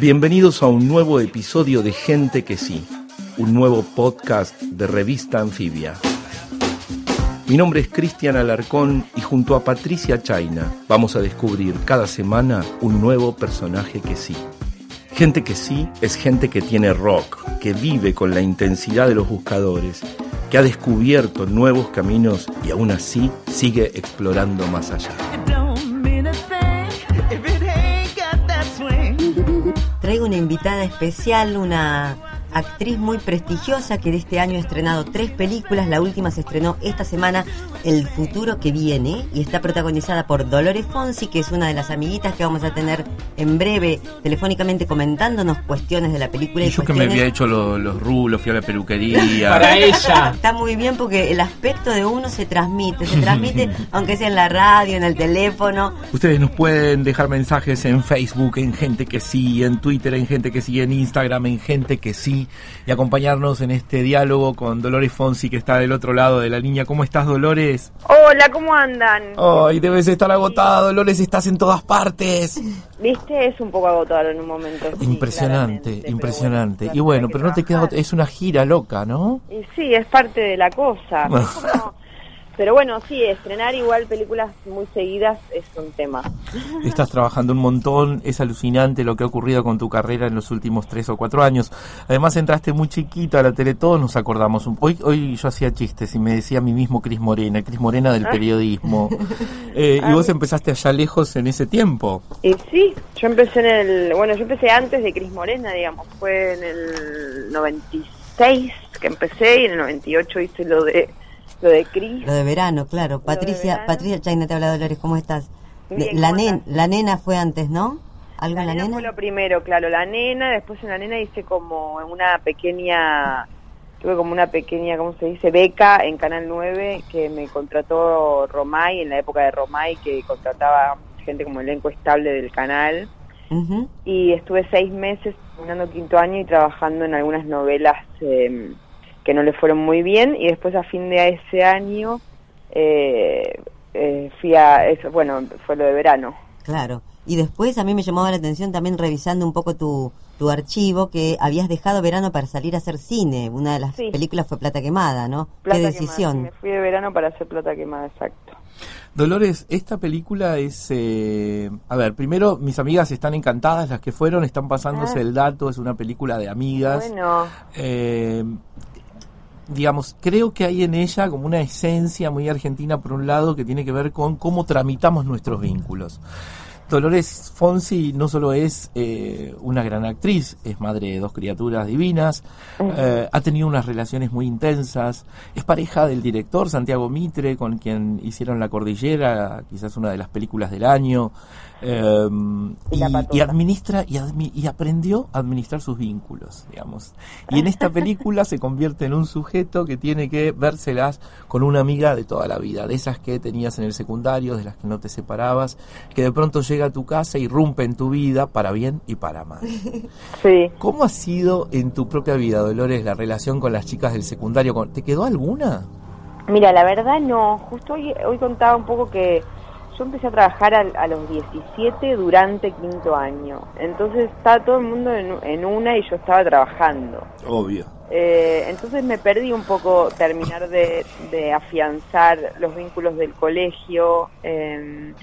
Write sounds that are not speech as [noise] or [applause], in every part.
Bienvenidos a un nuevo episodio de Gente que sí, un nuevo podcast de revista Anfibia. Mi nombre es Cristian Alarcón y junto a Patricia Chaina vamos a descubrir cada semana un nuevo personaje que sí. Gente que sí es gente que tiene rock, que vive con la intensidad de los buscadores, que ha descubierto nuevos caminos y aún así sigue explorando más allá. Traigo una invitada especial, una actriz muy prestigiosa que de este año ha estrenado tres películas. La última se estrenó esta semana, El futuro que viene, y está protagonizada por Dolores Fonsi, que es una de las amiguitas que vamos a tener en breve telefónicamente comentándonos cuestiones de la película. Y yo que me había hecho los rulos, fui a la peluquería. [laughs] Para ella. Está muy bien porque el aspecto de uno se transmite, se [laughs] transmite aunque sea en la radio, en el teléfono. Ustedes nos pueden dejar mensajes en Facebook, en gente que sí, en Twitter, en gente que sí, en Instagram, en gente que sí y acompañarnos en este diálogo con Dolores Fonsi que está del otro lado de la línea. ¿Cómo estás, Dolores? Hola, ¿cómo andan? Ay, debes estar agotada, Dolores, estás en todas partes. Viste, es un poco agotado en un momento. impresionante, impresionante. y bueno, pero no te queda, es una gira loca, ¿no? Y sí, es parte de la cosa. [laughs] Pero bueno, sí, estrenar igual películas muy seguidas es un tema. [laughs] Estás trabajando un montón, es alucinante lo que ha ocurrido con tu carrera en los últimos tres o cuatro años. Además entraste muy chiquita a la tele, todos nos acordamos. Hoy, hoy yo hacía chistes y me decía a mí mismo Cris Morena, Cris Morena del ah. periodismo. [laughs] Eh, y vos empezaste allá lejos en ese tiempo. Y sí, yo empecé en el, bueno, yo empecé antes de Cris Morena, digamos, fue en el 96 que empecé y en el 98 hice lo de lo de Cris. Lo de verano, claro. Patricia, Patricia Chaina te habla Dolores, ¿cómo estás? la, la nena fue antes, ¿no? ¿Algo la, la nena, fue lo primero, claro, la nena, después en la nena hice como una pequeña, tuve como una pequeña, ¿cómo se dice? Beca en Canal 9 que me contrató Romay, en la época de Romay, que contrataba gente como elenco estable del canal. Y estuve seis meses terminando quinto año y trabajando en algunas novelas eh, que no le fueron muy bien y después a fin de ese año eh, eh, fui a eso bueno fue lo de verano claro y después a mí me llamaba la atención también revisando un poco tu, tu archivo que habías dejado verano para salir a hacer cine una de las películas fue Plata Quemada ¿no? qué decisión me fui de verano para hacer Plata Quemada exacto Dolores, esta película es, eh, a ver, primero mis amigas están encantadas, las que fueron, están pasándose ah. el dato, es una película de amigas. Bueno. Eh, digamos, creo que hay en ella como una esencia muy argentina, por un lado, que tiene que ver con cómo tramitamos nuestros vínculos. Dolores Fonsi no solo es eh, una gran actriz, es madre de dos criaturas divinas, eh, ha tenido unas relaciones muy intensas, es pareja del director Santiago Mitre, con quien hicieron La Cordillera, quizás una de las películas del año, em, y, administra y, y, aprendió a administrar sus vínculos, digamos. Y en esta película se convierte en un sujeto que tiene que vérselas con una amiga de toda la vida, de esas que tenías en el secundario, de las que no te separabas, que de pronto llega a tu casa, irrumpe en tu vida para bien y para mal. [laughs] Sí. ¿Cómo ha sido en tu propia vida, Dolores, la relación con las chicas del secundario? ¿Te quedó alguna? Mira, la verdad no. Justo hoy, hoy contaba un poco que yo empecé a trabajar a, los 17 durante quinto año. Entonces estaba todo el mundo en, una y yo estaba trabajando. Obvio. Eh, entonces me perdí un poco terminar de, afianzar los vínculos del colegio. Eh,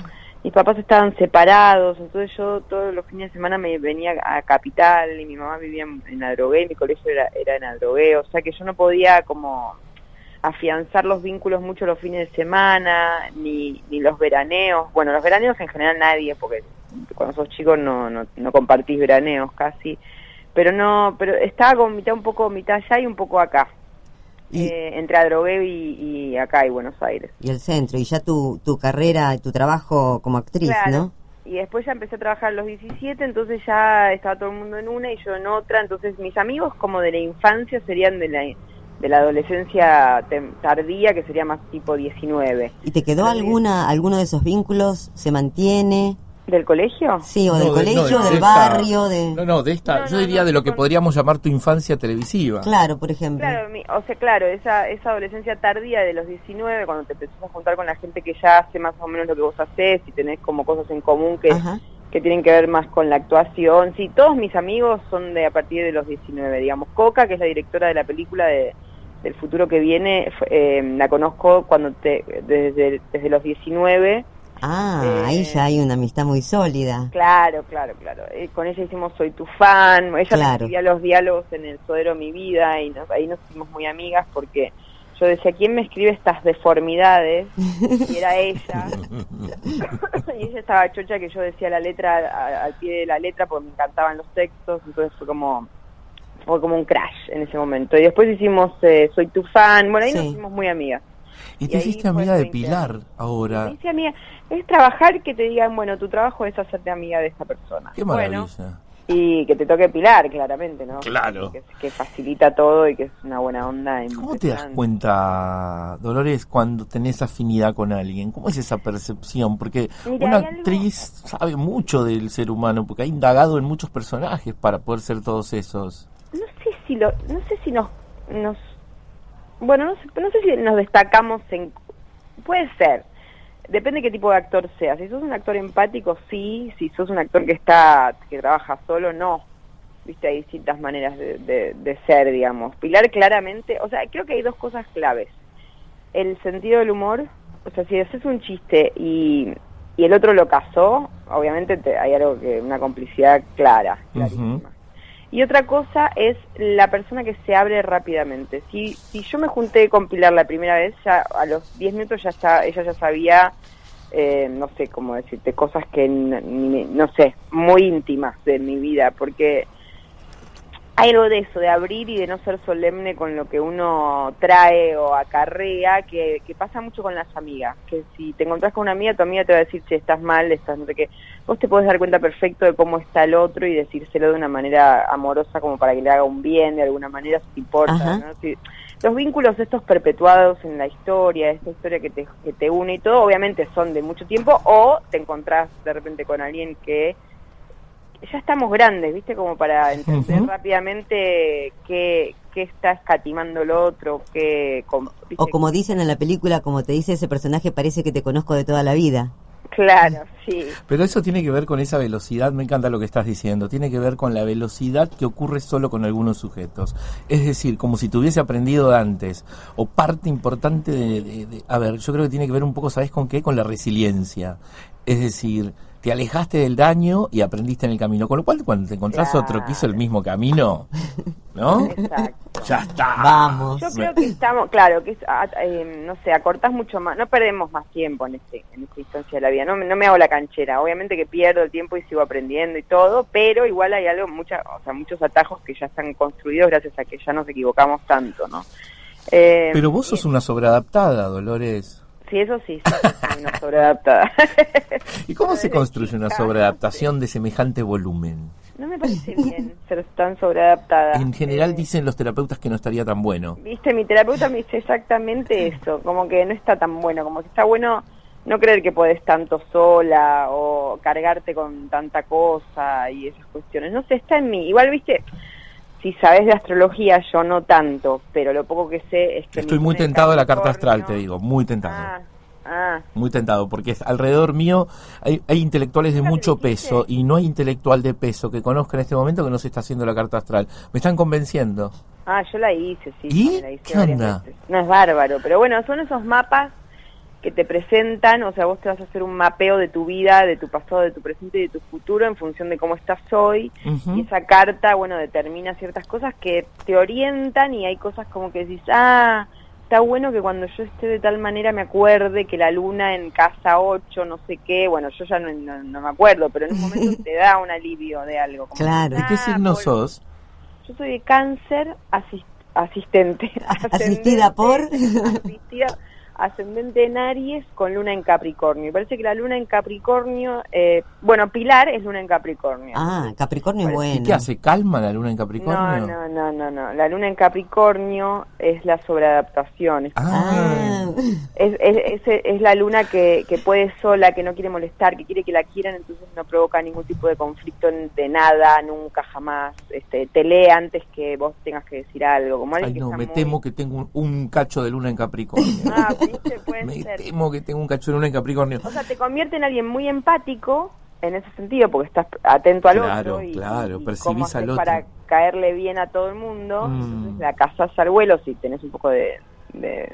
mis papás estaban separados, entonces yo todos los fines de semana me venía a Capital y mi mamá vivía en, Adrogué, mi colegio era, era en Adrogué, o sea que yo no podía como afianzar los vínculos mucho los fines de semana, ni, ni los veraneos, bueno, los veraneos en general nadie, porque cuando sos chicos no, no, no compartís veraneos casi, pero no, pero estaba como mitad un poco, mitad allá y un poco acá. Eh, entre Adrogué y, acá y Buenos Aires. Y el centro, y ya tu, tu carrera, tu trabajo como actriz, ¿no? Y después ya empecé a trabajar a los 17, entonces ya estaba todo el mundo en una y yo en otra, entonces mis amigos como de la infancia serían de la, de la adolescencia tardía, que sería más tipo 19. ¿Y te quedó alguna, alguno de esos vínculos? ¿Se mantiene? ¿Del colegio? Sí, o del colegio, del barrio, de... No, no, de esta, yo diría de lo que podríamos llamar tu infancia televisiva. Claro, por ejemplo. Claro, o sea, claro, esa, esa adolescencia tardía de los 19, cuando te empezás a juntar con la gente que ya hace más o menos lo que vos haces y tenés como cosas en común que, que tienen que ver más con la actuación. Sí, todos mis amigos son de a partir de los 19, digamos. Coca, que es la directora de la película de, del futuro que viene, eh, la conozco cuando te, desde, desde los 19. Ah, eh, ahí ya hay una amistad muy sólida. Claro, claro, claro. Eh, con ella hicimos Soy tu fan. Ella Claro. escribía los diálogos en el Sodero Mi Vida y nos- ahí nos hicimos muy amigas porque yo decía, ¿quién me escribe estas deformidades? Y era ella. [laughs] y ella estaba chocha que yo decía la letra a- al pie de la letra porque me encantaban los textos, entonces fue como fue como un crash en ese momento. Y después hicimos eh, Soy tu fan, bueno, ahí nos hicimos muy amigas. Y Y te hiciste amiga de 20 Pilar ahora. Me dice amiga, es trabajar que te digan, bueno, tu trabajo es hacerte amiga de esta persona. Qué Bueno, maravilla. y que te toque Pilar, claramente, ¿no? Claro. Que, que facilita todo y que es una buena onda. ¿Cómo te das cuenta, Dolores, cuando tenés afinidad con alguien? ¿Cómo es esa percepción? Porque Mira, una actriz sabe mucho del ser humano, porque ha indagado en muchos personajes para poder ser todos esos. No sé si lo, no sé si nos, nos bueno, no sé, no sé si nos destacamos en, puede ser, depende qué tipo de actor seas. Si sos un actor empático, sí. Si sos un actor que está, que trabaja solo, no. Viste, hay distintas maneras de, de- de ser, digamos. Pilar claramente, o sea, creo que hay dos cosas claves. El sentido del humor, o sea, si haces un chiste y, y el otro lo casó, obviamente te- hay algo que, una complicidad clara, clarísima. Y otra cosa es la persona que se abre rápidamente. Si, si yo me junté con Pilar la primera vez, ya a los 10 minutos ya está, ella ya sabía, eh, no sé cómo decirte, cosas que, no sé, muy íntimas de mi vida, porque hay algo de eso, de abrir y de no ser solemne con lo que uno trae o acarrea, que, que pasa mucho con las amigas. Que si te encontrás con una amiga, tu amiga te va a decir si estás mal, estás no sé qué. Vos te podés dar cuenta perfecto de cómo está el otro y decírselo de una manera amorosa, como para que le haga un bien, de alguna manera, si te importa. ¿no? Si- los vínculos estos perpetuados en la historia, esta historia que te, que te une y todo, obviamente son de mucho tiempo, o te encontrás de repente con alguien que ya estamos grandes, ¿viste? Como para entender rápidamente qué, qué está escatimando el otro, qué... O como dicen en la película, como te dice ese personaje, parece que te conozco de toda la vida. Claro, sí. Pero eso tiene que ver con esa velocidad, me encanta lo que estás diciendo, tiene que ver con la velocidad que ocurre solo con algunos sujetos. Es decir, como si te hubiese aprendido antes, o parte importante de, de- de- A ver, yo creo que tiene que ver un poco, ¿sabes con qué? Con la resiliencia. Es decir, te alejaste del daño y aprendiste en el camino. Con lo cual, cuando te encontrás Claro. otro que hizo el mismo camino, ¿no? Exacto. ya está. Vamos. Yo creo que estamos, claro, que es, ah, eh, no sé, acortás mucho más, no perdemos más tiempo en este en esta instancia de la vida, no, me- no me hago la canchera, obviamente que pierdo el tiempo y sigo aprendiendo y todo, pero igual hay algo, mucha, o sea, muchos atajos que ya están construidos gracias a que ya nos equivocamos tanto, ¿no? Eh, Pero vos sos una sobreadaptada, Dolores. Sí, eso sí, una sobreadaptada. [laughs] ¿Y cómo se construye una sobreadaptación de semejante volumen? No me parece bien ser tan sobreadaptada. En general Eh, dicen los terapeutas que no estaría tan bueno. Viste, mi terapeuta me dice exactamente [laughs] eso, como que no está tan bueno, como que está bueno no creer que podés tanto sola o cargarte con tanta cosa y esas cuestiones. No sé, está en mí. Igual, viste, si sabes de astrología, yo no tanto, pero lo poco que sé es que... Estoy muy tentado a la carta astral, te digo, muy tentado. Ah, ah, Muy tentado, porque es- alrededor mío hay, hay intelectuales de ¿Nunca te mucho peso y no hay intelectual de peso que conozca en este momento que no se está haciendo la carta astral. Me están convenciendo. ah, yo la hice, sí. ¿Y? la hice ¿Qué onda? veces. No es bárbaro, pero bueno, son esos mapas que te presentan, o sea, vos te vas a hacer un mapeo de tu vida, de tu pasado, de tu presente y de tu futuro en función de cómo estás hoy. Y esa carta, bueno, determina ciertas cosas que te orientan y hay cosas como que decís, ah, está bueno que cuando yo esté de tal manera me acuerde que la luna en casa 8, no sé qué, bueno, yo ya no, no- no me acuerdo, pero en un momento [laughs] te da un alivio de algo. como Claro. ¿De qué ah, signo por- sos? Yo soy de cáncer asis- asistente. [laughs] Asistida por- [laughs] Asistida, ascendente en Aries con luna en Capricornio. Y parece que la luna en Capricornio, eh, bueno, Pilar es luna en Capricornio. Ah, Capricornio es ¿Y bueno. qué hace? ¿Calma la luna en No, Capricornio? no, no, no, no. La luna en Capricornio es la sobreadaptación. Es, Ah, es, es, es- es la luna que, que puede sola, que no quiere molestar, que quiere que la quieran, entonces no provoca ningún tipo de conflicto de nada, nunca, jamás. Este, te lee antes que vos tengas que decir algo. Como alguien Ay, que no, está me muy- temo que tengo un, un cacho de luna en Capricornio. Ah, viste, [laughs] puede me ser. temo que tengo un cacho de luna en Capricornio. O sea, te convierte en alguien muy empático, en ese sentido, porque estás atento al Claro, otro y, claro, y percibís al otro. para caerle bien a todo el mundo, Mm. entonces la cazás al vuelo si tenés un poco de, de,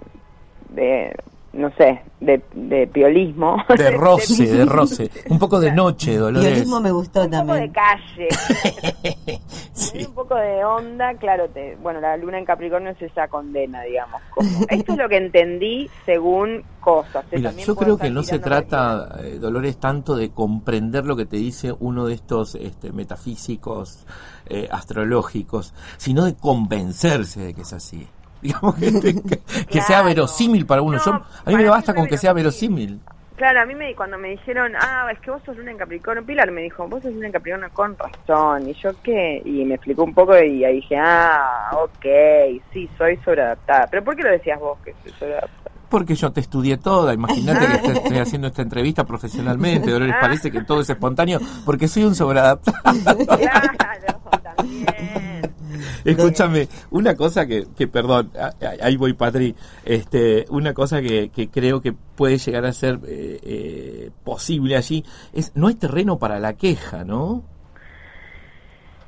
de, no sé, de, de piolismo. De [laughs] roce, de roce. Un poco de noche, [laughs] Dolores. Violismo me gustó un poco de también. calle. [laughs] Sí. Un poco de onda, claro, te, bueno, la luna en Capricornio es esa condena, digamos. Como, esto es lo que entendí según cosas. ¿eh? Mira, También yo creo que no se trata, eh, Dolores, tanto de comprender lo que te dice uno de estos este, metafísicos eh, astrológicos, sino de convencerse de que es así. Digamos [laughs] que, que- sea verosímil para uno. No, Yo, a mí me basta con que sea verosímil. Claro, a mí me, cuando me dijeron, ah, es que vos sos luna en Capricornio, Pilar me dijo, vos sos luna en Capricornio con razón, y yo qué, y me explicó un poco y ahí dije, ah, ok, sí, soy sobreadaptada. ¿Pero por qué lo decías vos que soy sobreadaptada? Porque yo te estudié toda. Imagínate que [laughs] te- estoy haciendo esta entrevista profesionalmente. Dolores, parece que todo es espontáneo porque soy un sobreadaptado. [laughs] claro, también. [laughs] Escúchame, una cosa que, que perdón, ahí voy Patri, este, una cosa que, que creo que puede llegar a ser eh, eh, posible allí es, no hay terreno para la queja, ¿no?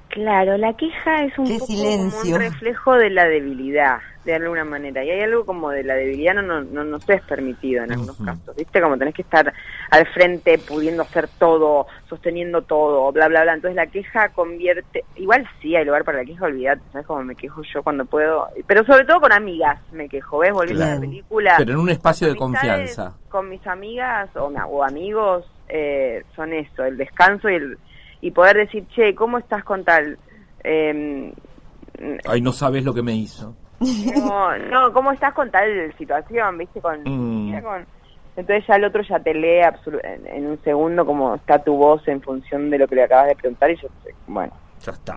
Claro, la queja es un Qué poco silencio. como un reflejo de la debilidad, de alguna manera. Y hay algo como de la debilidad no, no, no nos es permitido en algunos Ujú. casos. ¿Viste? Como tenés que estar al frente, pudiendo hacer todo, sosteniendo todo, bla, bla, bla. Entonces la queja convierte... Igual sí hay lugar para la queja, olvídate, ¿sabes cómo me quejo yo cuando puedo? Pero sobre todo con amigas me quejo, ¿ves? Volviendo a la película. Pero en un espacio de confianza. Con mis amigas o, o amigos eh, son eso, el descanso y, el, y poder decir, che, ¿cómo estás con tal? Eh, Ay, no sabes lo que me hizo. no, no, ¿cómo estás con tal situación? ¿Viste? Con, Mm. con- entonces ya el otro ya te lee en, en un segundo cómo está tu voz en función de lo que le acabas de preguntar y yo, bueno, Ya está.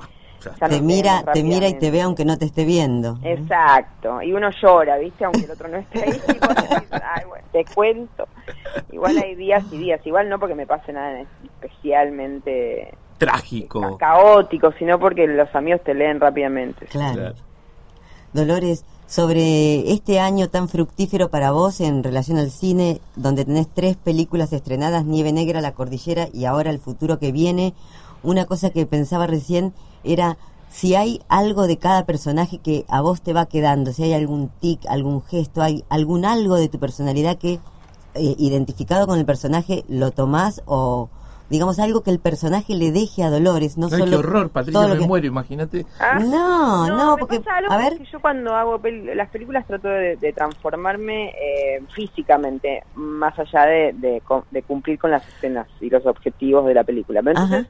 Te mira, te mira y te ve aunque no te esté viendo. Exacto, y uno llora, ¿viste? Aunque el otro no esté ahí, y vos decís, [laughs] "Ay, bueno, te cuento. Igual hay días y días, igual no porque me pase nada especialmente Trágico. caótico, sino porque los amigos te leen rápidamente. Claro. Claro. Dolores, sobre este año tan fructífero para vos en relación al cine, donde tenés tres películas estrenadas, Nieve Negra, La Cordillera y ahora El Futuro que viene, una cosa que pensaba recién era si hay algo de cada personaje que a vos te va quedando, si hay algún tic, algún gesto, hay algún algo de tu personalidad que eh, identificado con el personaje lo tomás o digamos algo que el personaje le deje a Dolores, no Ay, solo qué horror, Patricia, me que- muero, imagínate. Ah, No, no, porque pasa algo a ver, que yo cuando hago pel- las películas trato de, de transformarme eh, físicamente, más allá de, de cumplir con las escenas y los objetivos de la película. Pero entonces,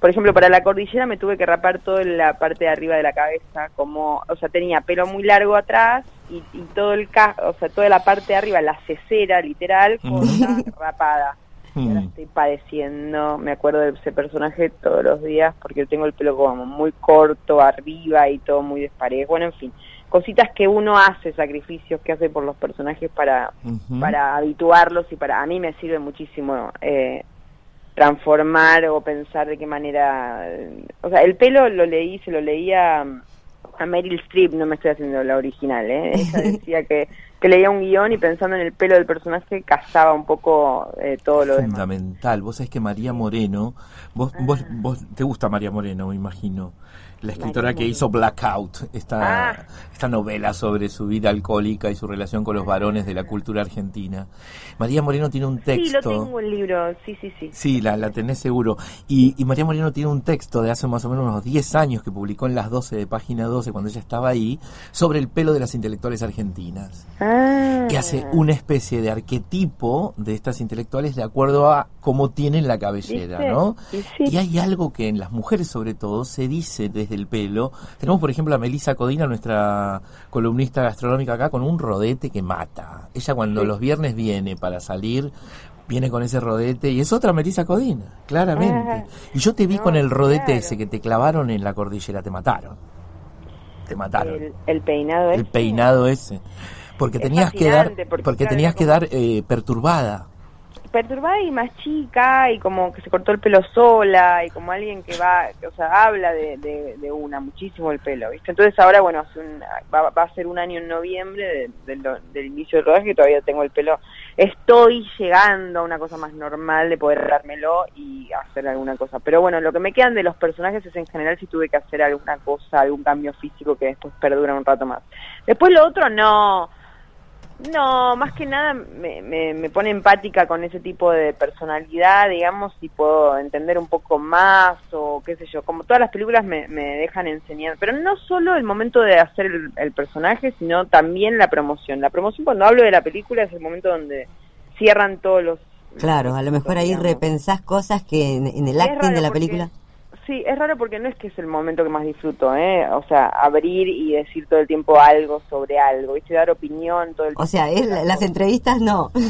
por ejemplo, para la cordillera me tuve que rapar toda la parte de arriba de la cabeza, como, o sea, tenía pelo muy largo atrás y, y todo el ca o sea, toda la parte de arriba, la cesera literal, corta, [laughs] rapada. Y ahora Mm. estoy padeciendo, me acuerdo de ese personaje todos los días porque tengo el pelo como muy corto arriba y todo muy desparejo. Bueno, en fin, cositas que uno hace, sacrificios que hace por los personajes para, para habituarlos y para a mí me sirve muchísimo eh, transformar o pensar de qué manera. o sea, el pelo lo leí, se lo leía a Meryl Streep, no me estoy haciendo la original, ¿eh? Ella [laughs] decía que, que leía un guion y pensando en el pelo del personaje casaba un poco eh, todo lo demás. Fundamental. Vos sabés que María Moreno, vos, vos, vos te gusta María Moreno, me imagino. La escritora María que hizo Blackout, esta, Ah. esta novela sobre su vida alcohólica y su relación con los varones de la cultura argentina. María Moreno tiene un Sí, lo texto. tengo el libro, sí, sí, sí. Sí, la, la tenés seguro. Y, y María Moreno tiene un texto de hace más o menos unos 10 años que publicó en las 12 de página 12 cuando ella estaba ahí, sobre el pelo de las intelectuales argentinas. Ah. Que hace una especie de arquetipo de estas intelectuales de acuerdo a cómo tienen la cabellera, ¿Viste? ¿no? Sí. Y hay algo que en las mujeres sobre todo se dice desde el pelo. Tenemos por ejemplo a Melissa Codina, nuestra columnista gastronómica acá, con un rodete que mata. Ella cuando Sí. los viernes viene para salir, viene con ese rodete y es otra Melissa Codina, claramente. Ah. y yo te vi No, con el rodete claro. ese que te clavaron en la cordillera, te mataron. Te mataron. El, el peinado El ese. peinado ese. Porque Es tenías que dar, porque, porque claro, tenías que dar eh, perturbada. Perturbada y más chica y como que se cortó el pelo sola y como alguien que va, que, o sea, habla de, de, de una muchísimo el pelo, ¿viste? Entonces ahora, bueno, hace un- va, va a ser un año en noviembre de- del, inicio del rodaje y todavía tengo el pelo estoy llegando a una cosa más normal de poder dármelo y hacer alguna cosa. Pero bueno, lo que me quedan de los personajes es en general si tuve que hacer alguna cosa, algún cambio físico que después perdura un rato más. Después lo otro no no, más que nada me, me, pone empática con ese tipo de personalidad, digamos, y puedo entender un poco más o qué sé yo, como todas las películas me, me dejan enseñar, pero no solo el momento de hacer el, personaje, sino también la promoción. La promoción cuando hablo de la película es el momento donde cierran todos los... Claro, a lo mejor ahí repensás cosas que en, el acting de la película... Sí, es raro porque no es que es el momento que más disfruto, ¿eh? O sea, abrir y decir todo el tiempo algo sobre algo, ¿viste? Dar opinión todo el tiempo. O sea, es, las entrevistas no. [laughs]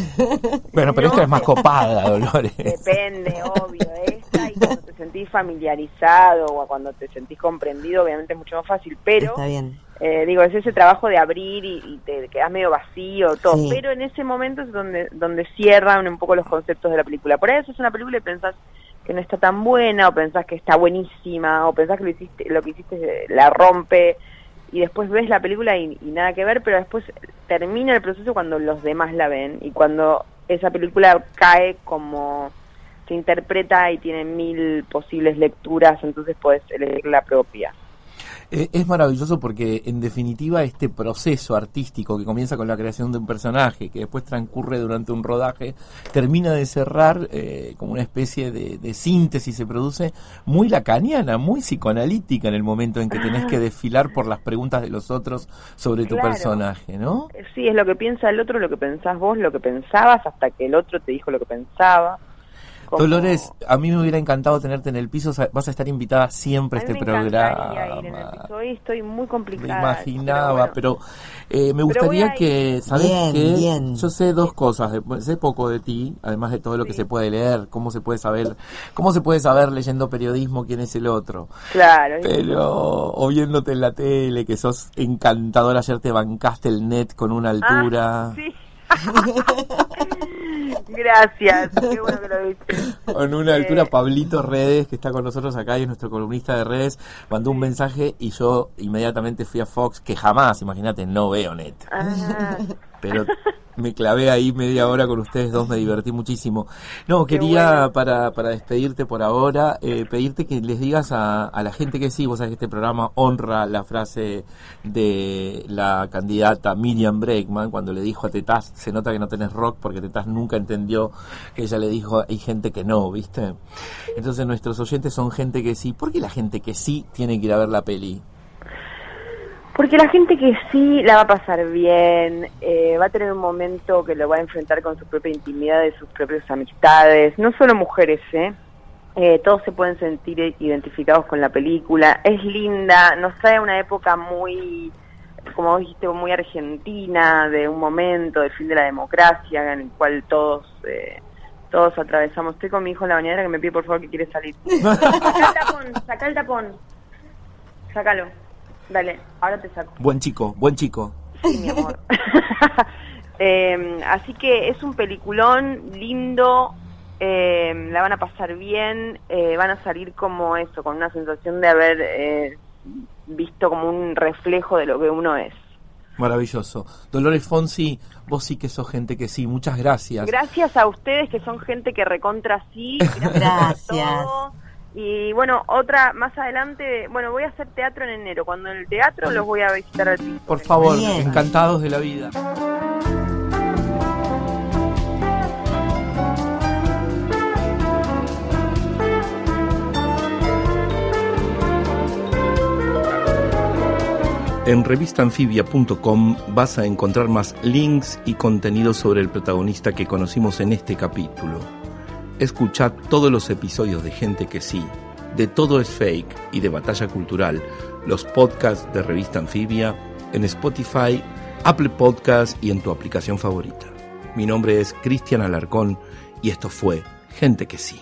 Bueno, pero esta es más copada, Dolores. Depende, obvio. Esta y cuando te sentís familiarizado o cuando te sentís comprendido, obviamente es mucho más fácil, pero... Está bien. Eh, digo, es ese trabajo de abrir y, te quedas medio vacío, todo. Pero en ese momento es donde, donde cierran un poco los conceptos de la película. Por eso es una película y pensás que no está tan buena o pensás que está buenísima o pensás que lo hiciste lo que hiciste la rompe y después ves la película y, nada que ver pero después termina el proceso cuando los demás la ven y cuando esa película cae como se interpreta y tiene mil posibles lecturas entonces puedes elegir la propia eh, es maravilloso porque en definitiva este proceso artístico que comienza con la creación de un personaje, que después transcurre durante un rodaje, termina de cerrar eh, como una especie de, síntesis, se produce muy lacaniana, muy psicoanalítica en el momento en que tenés que desfilar por las preguntas de los otros sobre tu personaje, ¿no? Sí, es lo que piensa el otro, lo que pensás vos, lo que pensabas, hasta que el otro te dijo lo que pensaba. Dolores, a mí me hubiera encantado tenerte en el piso. Vas a estar invitada siempre a, este programa. Hoy estoy muy complicada. Me imaginaba, pero, eh, me gustaría que, ¿sabes qué? Yo sé dos cosas. Sé poco de ti, además de todo lo que se puede leer, cómo se puede saber, cómo se puede saber leyendo periodismo quién es el otro. Claro. Pero, o viéndote en la tele, que sos encantador. Ayer te bancaste el net con una altura. Ah, sí. [laughs] Gracias, qué bueno que lo viste. Con una altura, eh, Pablito Redes, que está con nosotros acá y es nuestro columnista de redes, mandó un mensaje y yo inmediatamente fui a Fox, que jamás, imagínate, no veo net. Ah. Pero me clavé ahí media hora con ustedes dos, me divertí muchísimo. No, quería para, para despedirte por ahora, eh, pedirte que les digas a, a, la gente que sí, vos sabés que este programa honra la frase de la candidata Miriam Breckman cuando le dijo a Tetaz, se nota que no tenés rock porque Tetaz nunca entendió que ella le dijo, hay gente que no, ¿viste? Entonces nuestros oyentes son gente que sí. ¿Por qué la gente que sí tiene que ir a ver la peli? Porque la gente que sí la va a pasar bien, eh, va a tener un momento que lo va a enfrentar con su propia intimidad, de sus propias amistades, no solo mujeres, ¿eh? ¿eh? todos se pueden sentir identificados con la película, es linda, nos trae una época muy, como dijiste, muy argentina, de un momento del fin de la democracia, en el cual todos... Eh, todos atravesamos. Estoy con mi hijo en la bañadera que me pide por favor que quiere salir. [laughs] saca el tapón, saca el tapón. Sácalo. Dale, ahora te saco. Buen chico, buen chico. Sí, mi amor. [laughs] Em, así que es un peliculón lindo, em, la van a pasar bien, eh, van a salir como eso, con una sensación de haber eh, visto como un reflejo de lo que uno es. Maravilloso. Dolores Fonsi, vos sí que sos gente que sí, muchas gracias. Gracias a ustedes que son gente que recontra sí. [laughs] Gracias. Y bueno, otra más adelante, bueno, voy a hacer teatro en enero. Cuando en el teatro los voy a visitar al piso. Por favor, encantados de la vida. En revistanfibia.com vas a encontrar más links y contenido sobre el protagonista que conocimos en este capítulo. Escuchad todos los episodios de Gente que sí, de Todo es Fake y de Batalla Cultural, los podcasts de Revista Anfibia, en Spotify, Apple Podcasts y en tu aplicación favorita. Mi nombre es Cristian Alarcón y esto fue Gente que sí.